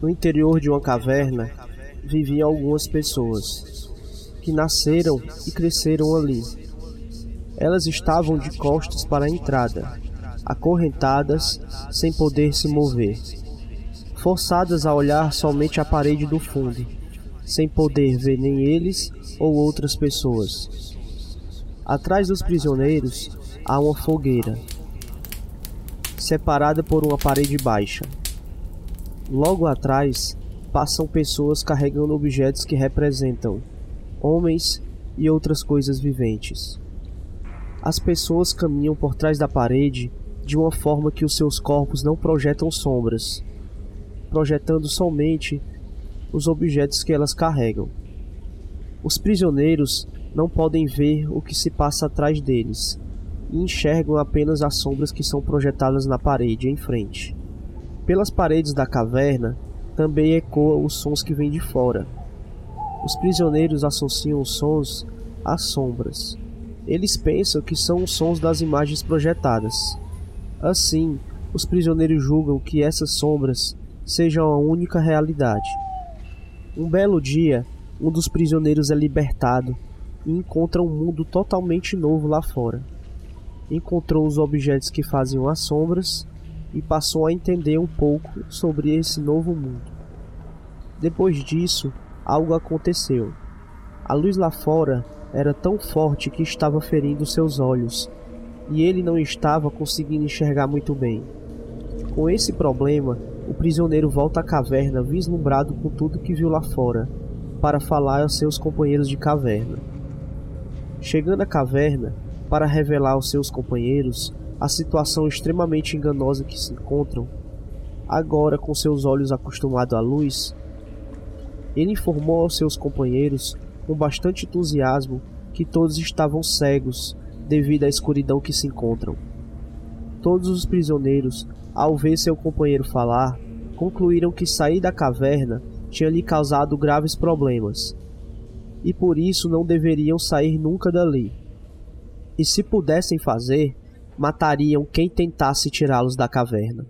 No interior de uma caverna viviam algumas pessoas que nasceram e cresceram ali. Elas estavam de costas para a entrada, acorrentadas, sem poder se mover, forçadas a olhar somente a parede do fundo, sem poder ver nem eles ou outras pessoas. Atrás dos prisioneiros há uma fogueira, separada por uma parede baixa. Logo atrás passam pessoas carregando objetos que representam homens e outras coisas viventes. As pessoas caminham por trás da parede de uma forma que os seus corpos não projetam sombras, projetando somente os objetos que elas carregam. Os prisioneiros não podem ver o que se passa atrás deles e enxergam apenas as sombras que são projetadas na parede em frente. Pelas paredes da caverna também ecoam os sons que vêm de fora. Os prisioneiros associam os sons às sombras. Eles pensam que são os sons das imagens projetadas. Assim, os prisioneiros julgam que essas sombras sejam a única realidade. Um belo dia, um dos prisioneiros é libertado e encontra um mundo totalmente novo lá fora. Encontrou os objetos que faziam as sombras e passou a entender um pouco sobre esse novo mundo. Depois disso, algo aconteceu. A luz lá fora era tão forte que estava ferindo seus olhos, e ele não estava conseguindo enxergar muito bem. Com esse problema, o prisioneiro volta à caverna vislumbrado com tudo que viu lá fora, para falar aos seus companheiros de caverna. Chegando à caverna, para revelar aos seus companheiros a situação extremamente enganosa que se encontram, agora com seus olhos acostumados à luz, ele informou aos seus companheiros com bastante entusiasmo que todos estavam cegos devido à escuridão que se encontram. Todos os prisioneiros, ao ver seu companheiro falar, concluíram que sair da caverna tinha lhe causado graves problemas, e por isso não deveriam sair nunca dali. E se pudessem fazer, matariam quem tentasse tirá-los da caverna.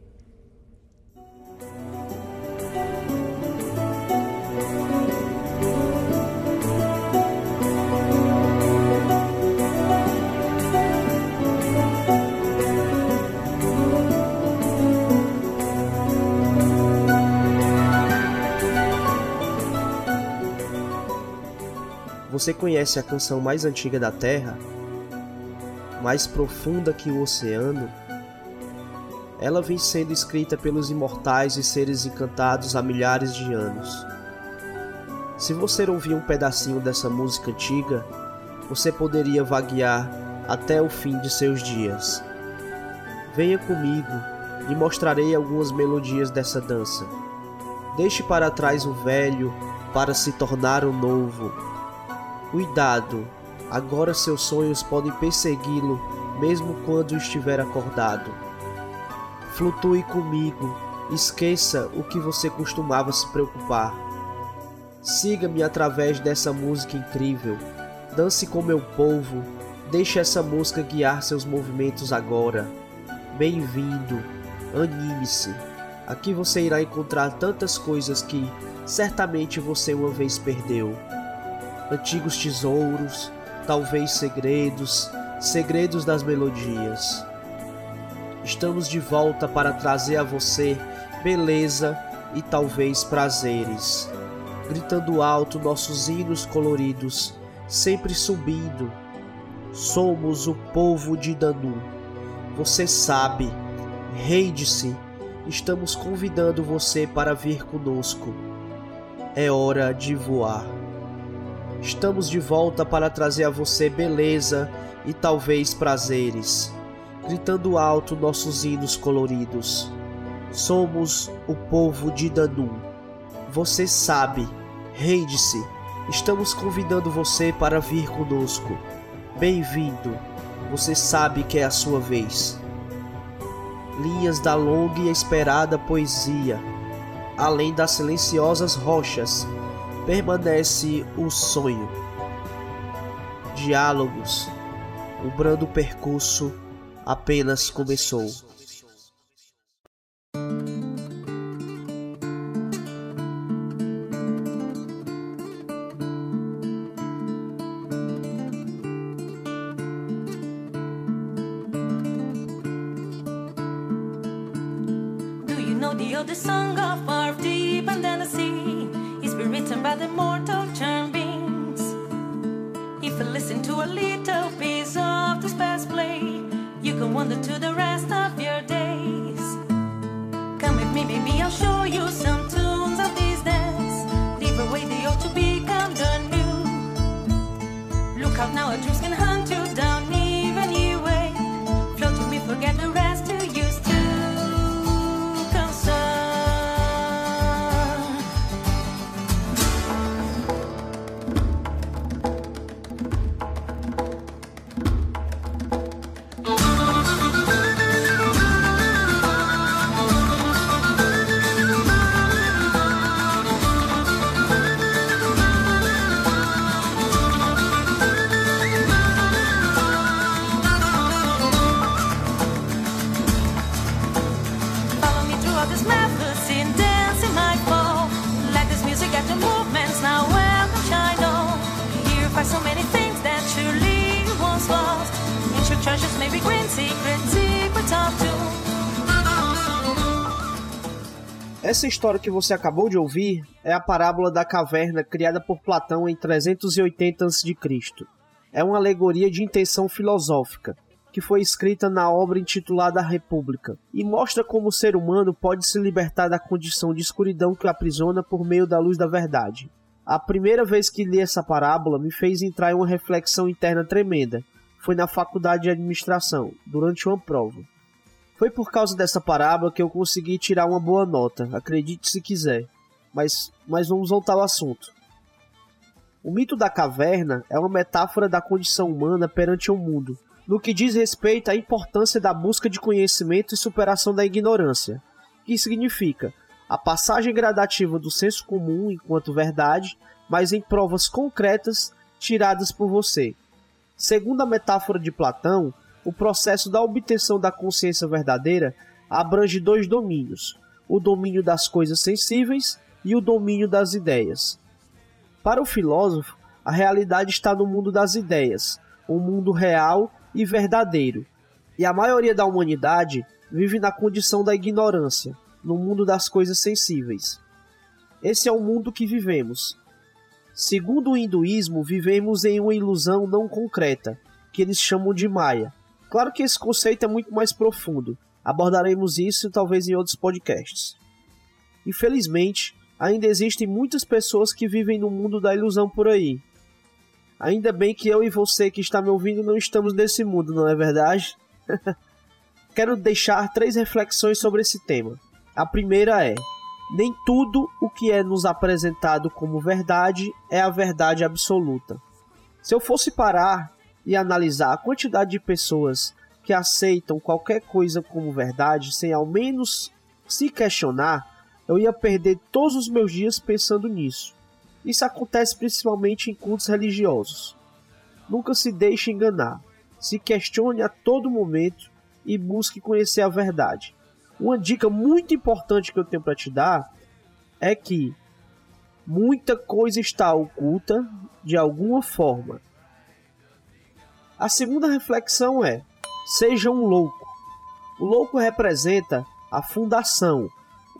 Você conhece a canção mais antiga da Terra? Mais profunda que o oceano? Ela vem sendo escrita pelos imortais e seres encantados há milhares de anos. Se você ouvir um pedacinho dessa música antiga, você poderia vaguear até o fim de seus dias. Venha comigo e mostrarei algumas melodias dessa dança. Deixe para trás o velho para se tornar o novo Cuidado, agora seus sonhos podem persegui-lo mesmo quando estiver acordado. Flutue comigo, esqueça o que você costumava se preocupar. Siga-me através dessa música incrível. Dance com meu povo, deixe essa música guiar seus movimentos agora. Bem-vindo, anime-se. Aqui você irá encontrar tantas coisas que certamente você uma vez perdeu antigos tesouros, talvez segredos, segredos das melodias. Estamos de volta para trazer a você beleza e talvez prazeres, gritando alto nossos hinos coloridos, sempre subindo. Somos o povo de Danu. Você sabe, rei de si, estamos convidando você para vir conosco. É hora de voar. Estamos de volta para trazer a você beleza e talvez prazeres, gritando alto nossos hinos coloridos. Somos o povo de Danum. Você sabe, rende-se. Estamos convidando você para vir conosco. Bem-vindo. Você sabe que é a sua vez. Linhas da longa e esperada poesia, além das silenciosas rochas permanece o sonho. Diálogos, o brando percurso apenas começou. Do you know the oldest song of our deep and then the sea? Been written by the mortal term beings. If you listen to a little piece of this past play, you can wander to the rest of your days. Come with me, baby, I'll show you some tunes of these days. Leave away the old to become the new. Look out now, a dreams can hunt you Essa história que você acabou de ouvir é a parábola da caverna criada por Platão em 380 a.C. É uma alegoria de intenção filosófica, que foi escrita na obra intitulada República, e mostra como o ser humano pode se libertar da condição de escuridão que o aprisiona por meio da luz da verdade. A primeira vez que li essa parábola me fez entrar em uma reflexão interna tremenda. Foi na faculdade de administração, durante uma prova. Foi por causa dessa parábola que eu consegui tirar uma boa nota, acredite se quiser. Mas, mas vamos voltar ao assunto. O mito da caverna é uma metáfora da condição humana perante o mundo, no que diz respeito à importância da busca de conhecimento e superação da ignorância, que significa a passagem gradativa do senso comum enquanto verdade, mas em provas concretas tiradas por você. Segundo a metáfora de Platão, o processo da obtenção da consciência verdadeira abrange dois domínios: o domínio das coisas sensíveis e o domínio das ideias. Para o filósofo, a realidade está no mundo das ideias, um mundo real e verdadeiro. E a maioria da humanidade vive na condição da ignorância, no mundo das coisas sensíveis. Esse é o mundo que vivemos. Segundo o hinduísmo, vivemos em uma ilusão não concreta, que eles chamam de Maya. Claro que esse conceito é muito mais profundo. Abordaremos isso talvez em outros podcasts. Infelizmente, ainda existem muitas pessoas que vivem no mundo da ilusão por aí. Ainda bem que eu e você que está me ouvindo não estamos nesse mundo, não é verdade? Quero deixar três reflexões sobre esse tema. A primeira é: nem tudo o que é nos apresentado como verdade é a verdade absoluta. Se eu fosse parar e analisar a quantidade de pessoas que aceitam qualquer coisa como verdade sem ao menos se questionar, eu ia perder todos os meus dias pensando nisso. Isso acontece principalmente em cultos religiosos. Nunca se deixe enganar. Se questione a todo momento e busque conhecer a verdade. Uma dica muito importante que eu tenho para te dar é que muita coisa está oculta de alguma forma. A segunda reflexão é: seja um louco. O louco representa a fundação,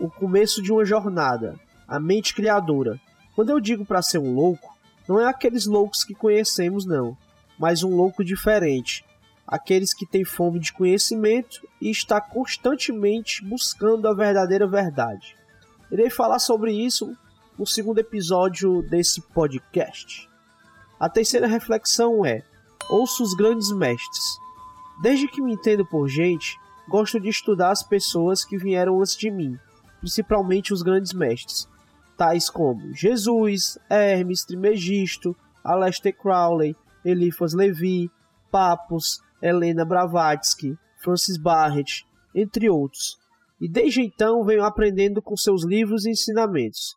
o começo de uma jornada, a mente criadora. Quando eu digo para ser um louco, não é aqueles loucos que conhecemos, não, mas um louco diferente. Aqueles que têm fome de conhecimento e está constantemente buscando a verdadeira verdade. Irei falar sobre isso no segundo episódio desse podcast. A terceira reflexão é: ouço os grandes mestres. Desde que me entendo por gente, gosto de estudar as pessoas que vieram antes de mim, principalmente os grandes mestres, tais como Jesus, Hermes Trismegisto, Aleister Crowley, Eliphas Levi, Papos, Helena Blavatsky, Francis Barrett, entre outros. E desde então venho aprendendo com seus livros e ensinamentos.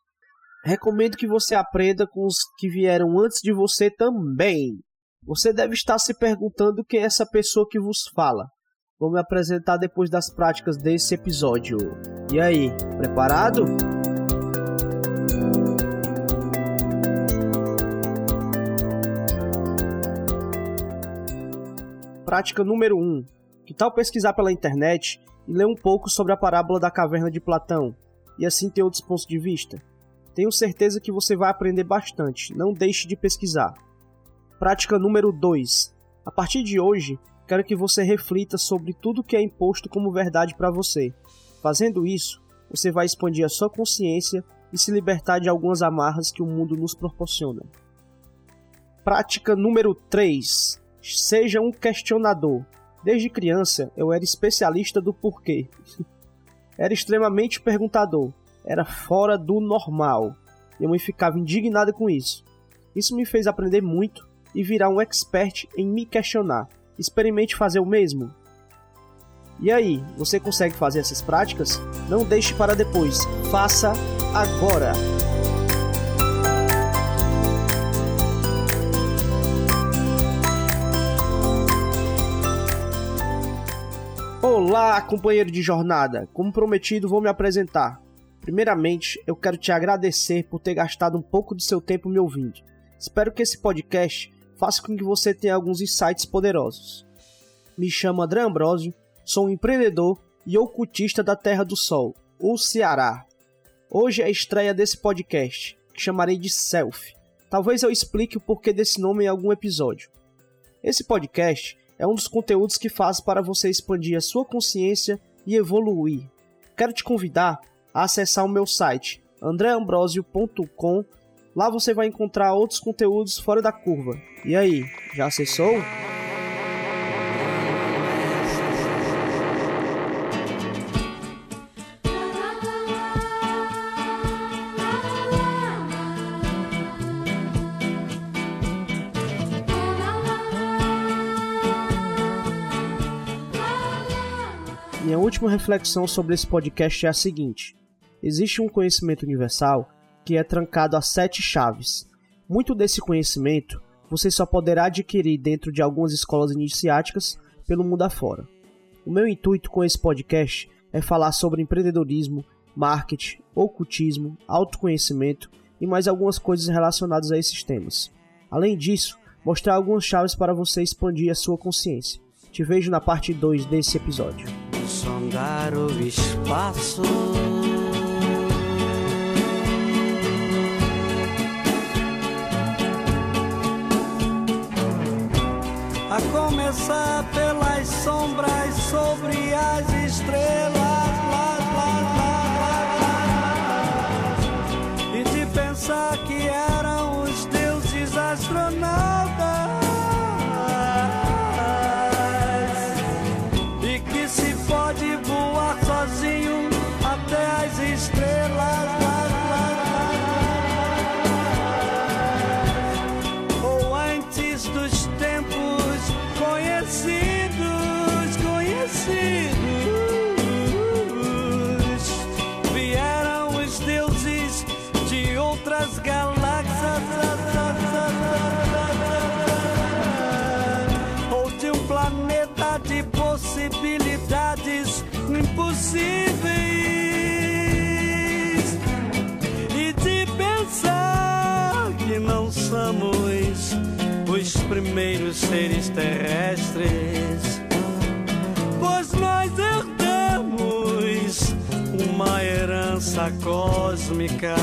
Recomendo que você aprenda com os que vieram antes de você também. Você deve estar se perguntando quem é essa pessoa que vos fala. Vou me apresentar depois das práticas desse episódio. E aí, preparado? Prática número 1. Um. Que tal pesquisar pela internet e ler um pouco sobre a parábola da caverna de Platão, e assim ter outros pontos de vista? Tenho certeza que você vai aprender bastante, não deixe de pesquisar. Prática número 2. A partir de hoje, quero que você reflita sobre tudo que é imposto como verdade para você. Fazendo isso, você vai expandir a sua consciência e se libertar de algumas amarras que o mundo nos proporciona. Prática número 3. Seja um questionador. Desde criança, eu era especialista do porquê. era extremamente perguntador. Era fora do normal. Eu me ficava indignada com isso. Isso me fez aprender muito e virar um expert em me questionar. Experimente fazer o mesmo. E aí, você consegue fazer essas práticas? Não deixe para depois. Faça agora! Olá, companheiro de jornada! Como prometido, vou me apresentar. Primeiramente, eu quero te agradecer por ter gastado um pouco de seu tempo me ouvindo. Espero que esse podcast faça com que você tenha alguns insights poderosos. Me chamo André Ambrosio, sou um empreendedor e ocultista da Terra do Sol, o Ceará. Hoje é a estreia desse podcast, que chamarei de Self. Talvez eu explique o porquê desse nome em algum episódio. Esse podcast é um dos conteúdos que faz para você expandir a sua consciência e evoluir. Quero te convidar a acessar o meu site andreambrosio.com. Lá você vai encontrar outros conteúdos fora da curva. E aí, já acessou? Minha última reflexão sobre esse podcast é a seguinte: existe um conhecimento universal que é trancado a sete chaves. Muito desse conhecimento você só poderá adquirir dentro de algumas escolas iniciáticas pelo mundo afora. O meu intuito com esse podcast é falar sobre empreendedorismo, marketing, ocultismo, autoconhecimento e mais algumas coisas relacionadas a esses temas. Além disso, mostrar algumas chaves para você expandir a sua consciência. Te vejo na parte 2 desse episódio sondar o espaço. E de pensar que não somos os primeiros seres terrestres, pois nós herdamos uma herança cósmica.